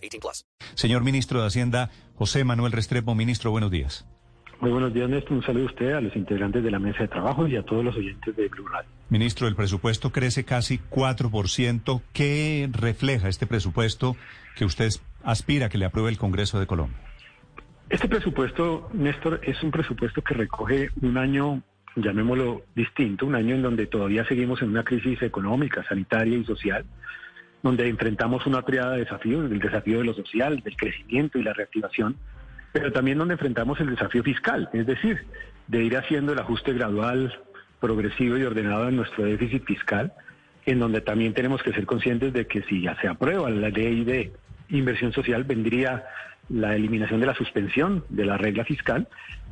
18 plus. Señor Ministro de Hacienda, José Manuel Restrepo. Ministro, buenos días. Muy buenos días, Néstor. Un saludo a usted, a los integrantes de la mesa de trabajo y a todos los oyentes de Blue Radio. Ministro, el presupuesto crece casi 4%. ¿Qué refleja este presupuesto que usted aspira a que le apruebe el Congreso de Colombia? Este presupuesto, Néstor, es un presupuesto que recoge un año, llamémoslo distinto, un año en donde todavía seguimos en una crisis económica, sanitaria y social, donde enfrentamos una triada de desafíos, el desafío de lo social, del crecimiento y la reactivación, pero también donde enfrentamos el desafío fiscal, es decir, de ir haciendo el ajuste gradual, progresivo y ordenado en nuestro déficit fiscal, en donde también tenemos que ser conscientes de que si ya se aprueba la ley de inversión social, vendría la eliminación de la suspensión de la regla fiscal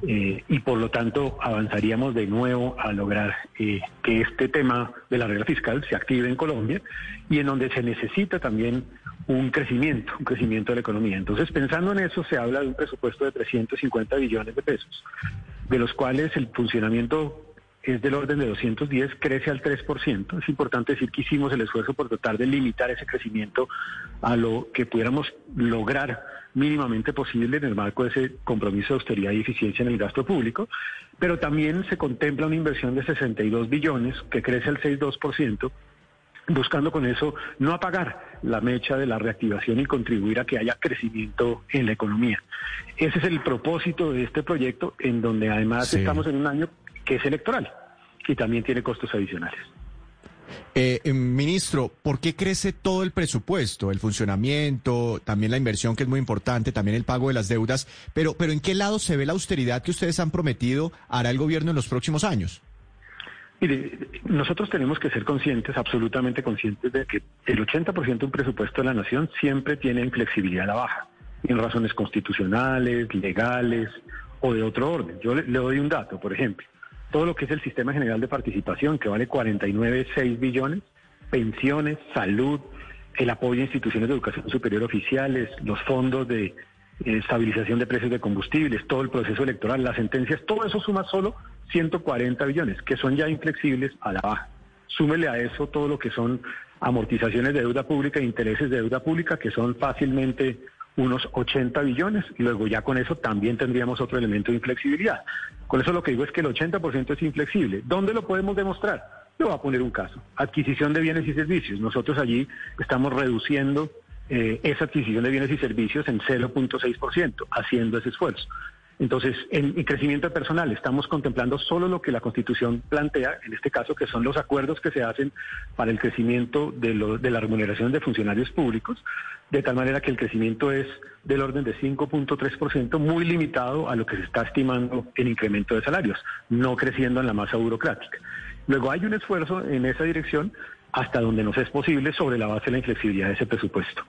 eh, y por lo tanto avanzaríamos de nuevo a lograr eh, que este tema de la regla fiscal se active en Colombia y en donde se necesita también un crecimiento, un crecimiento de la economía. Entonces, pensando en eso, se habla de un presupuesto de 350 billones de pesos, de los cuales el funcionamiento es del orden de 210, crece al 3%. Es importante decir que hicimos el esfuerzo por tratar de limitar ese crecimiento a lo que pudiéramos lograr mínimamente posible en el marco de ese compromiso de austeridad y eficiencia en el gasto público, pero también se contempla una inversión de 62 billones que crece al 6,2%, buscando con eso no apagar la mecha de la reactivación y contribuir a que haya crecimiento en la economía. Ese es el propósito de este proyecto, en donde además estamos en un año que es electoral y también tiene costos adicionales. Eh, eh, ministro, ¿por qué crece todo el presupuesto, el funcionamiento, también la inversión que es muy importante, también el pago de las deudas? Pero, pero ¿en qué lado se ve la austeridad que ustedes han prometido hará el gobierno en los próximos años? Mire, nosotros tenemos que ser conscientes, absolutamente conscientes de que el 80% de un presupuesto de la nación siempre tiene inflexibilidad a la baja, en razones constitucionales, legales o de otro orden. Yo le doy un dato, por ejemplo todo lo que es el sistema general de participación, que vale 49,6 billones, pensiones, salud, el apoyo a instituciones de educación superior oficiales, los fondos de eh, estabilización de precios de combustibles, todo el proceso electoral, las sentencias, todo eso suma solo 140 billones, que son ya inflexibles a la baja. Súmele a eso todo lo que son amortizaciones de deuda pública e intereses de deuda pública, que son fácilmente unos 80 billones, luego ya con eso también tendríamos otro elemento de inflexibilidad. Con eso lo que digo es que el 80% es inflexible. ¿Dónde lo podemos demostrar? Le voy a poner un caso. Adquisición de bienes y servicios. Nosotros allí estamos reduciendo eh, esa adquisición de bienes y servicios en 0.6%, haciendo ese esfuerzo. Entonces, en, crecimiento personal estamos contemplando solo lo que la Constitución plantea, en este caso, que son los acuerdos que se hacen para el crecimiento de, de la remuneración de funcionarios públicos, de tal manera que el crecimiento es del orden de 5.3%, muy limitado a lo que se está estimando en incremento de salarios, no creciendo en la masa burocrática. Luego hay un esfuerzo en esa dirección hasta donde nos es posible sobre la base de la inflexibilidad de ese presupuesto.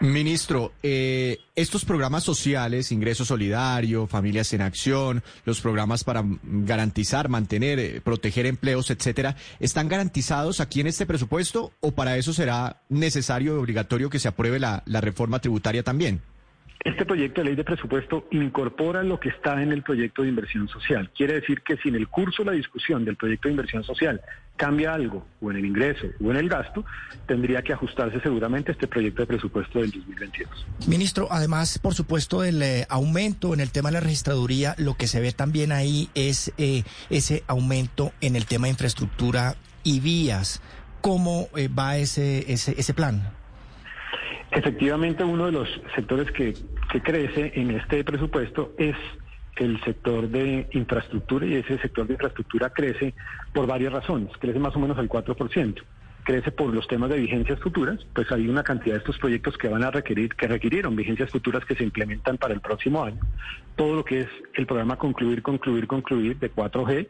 Ministro, eh, estos programas sociales, ingreso solidario, familias en acción, los programas para garantizar, mantener, eh, proteger empleos, etcétera, ¿están garantizados aquí en este presupuesto o para eso será necesario y obligatorio que se apruebe la reforma tributaria también? Este proyecto de ley de presupuesto incorpora lo que está en el proyecto de inversión social. Quiere decir que si en el curso de la discusión del proyecto de inversión social cambia algo, o en el ingreso o en el gasto, tendría que ajustarse seguramente este proyecto de presupuesto del 2022. Ministro, además, por supuesto, del eh, aumento en el tema de la registraduría, lo que se ve también ahí es eh, ese aumento en el tema de infraestructura y vías. ¿Cómo eh, va ese, ese, ese plan? Efectivamente, uno de los sectores que, crece en este presupuesto es el sector de infraestructura y ese sector de infraestructura crece por varias razones, crece más o menos al 4%. Crece por los temas de vigencias futuras, pues hay una cantidad de estos proyectos que van a requerir, que requirieron vigencias futuras que se implementan para el próximo año. Todo lo que es el programa Concluir, Concluir, Concluir de 4G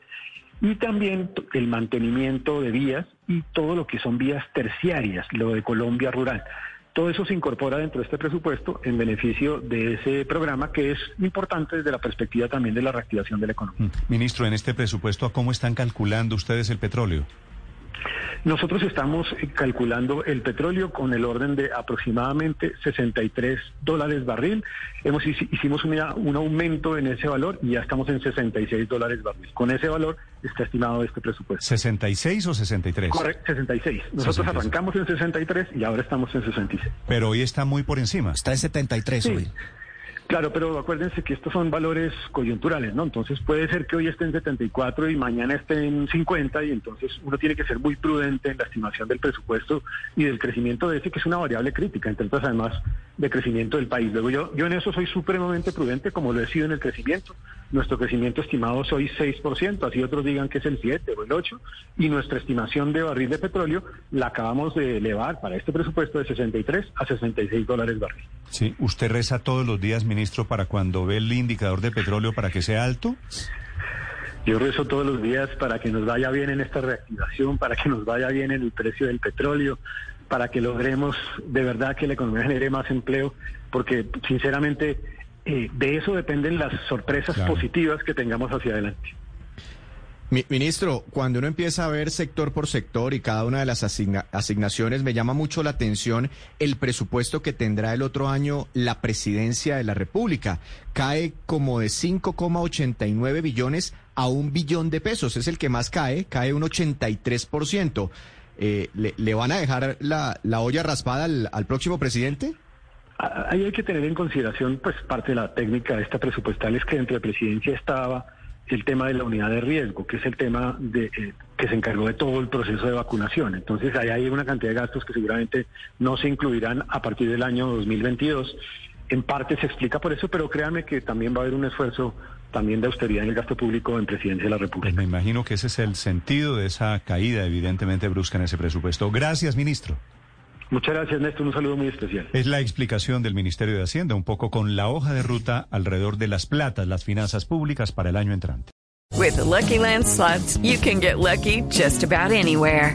y también el mantenimiento de vías y todo lo que son vías terciarias, lo de Colombia Rural Todo eso se incorpora dentro de este presupuesto en beneficio de ese programa que es importante desde la perspectiva también de la reactivación de la economía. Mm. Ministro, en este presupuesto, ¿cómo están calculando ustedes el petróleo? Nosotros estamos calculando el petróleo con el orden de aproximadamente 63 dólares barril. Hemos hicimos un aumento en ese valor y ya estamos en 66 dólares barril. Con ese valor está estimado este presupuesto. ¿66 o 63? Correcto, 66. Nosotros arrancamos en 63 y ahora estamos en 66. Pero hoy está muy por encima. Está en 73 hoy. Claro, pero acuérdense que estos son valores coyunturales, ¿no? Entonces puede ser que hoy esté en 74 y mañana esté en 50 y entonces uno tiene que ser muy prudente en la estimación del presupuesto y del crecimiento de ese, que es una variable crítica, entre otras además de crecimiento del país. Luego yo, yo en eso soy supremamente prudente, como lo he sido en el crecimiento. Nuestro crecimiento estimado es hoy 6%, así otros digan que es el 7 o el 8, y nuestra estimación de barril de petróleo la acabamos de elevar para este presupuesto de 63 a 66 dólares barril. Sí, ¿usted reza todos los días, ministro, para cuando ve el indicador de petróleo para que sea alto? Yo rezo todos los días para que nos vaya bien en esta reactivación, para que nos vaya bien en el precio del petróleo, para que logremos de verdad que la economía genere más empleo, porque sinceramente eh, de eso dependen las sorpresas positivas que tengamos hacia adelante. ministro, cuando uno empieza a ver sector por sector y cada una de las asignaciones, me llama mucho la atención el presupuesto que tendrá el otro año la presidencia de la República. Cae como de 5,89 billones a un billón de pesos. Es el que más cae, cae un 83%. Eh, ¿le, van a dejar la, olla raspada al próximo presidente? Ahí hay que tener en consideración, pues parte de la técnica de esta presupuestal es que dentro de presidencia estaba el tema de la unidad de riesgo, que es el tema de, eh, que se encargó de todo el proceso de vacunación. Entonces, ahí hay una cantidad de gastos que seguramente no se incluirán a partir del año 2022. En parte se explica por eso, pero créanme que también va a haber un esfuerzo también de austeridad en el gasto público en presidencia de la República. Pues me imagino que ese es el sentido de esa caída evidentemente brusca en ese presupuesto. Gracias, ministro. Muchas gracias, Néstor. Un saludo muy especial. Es la explicación del Ministerio de Hacienda, un poco con la hoja de ruta alrededor de las platas, las finanzas públicas para el año entrante. With the Lucky Land slots, you can get lucky just about anywhere.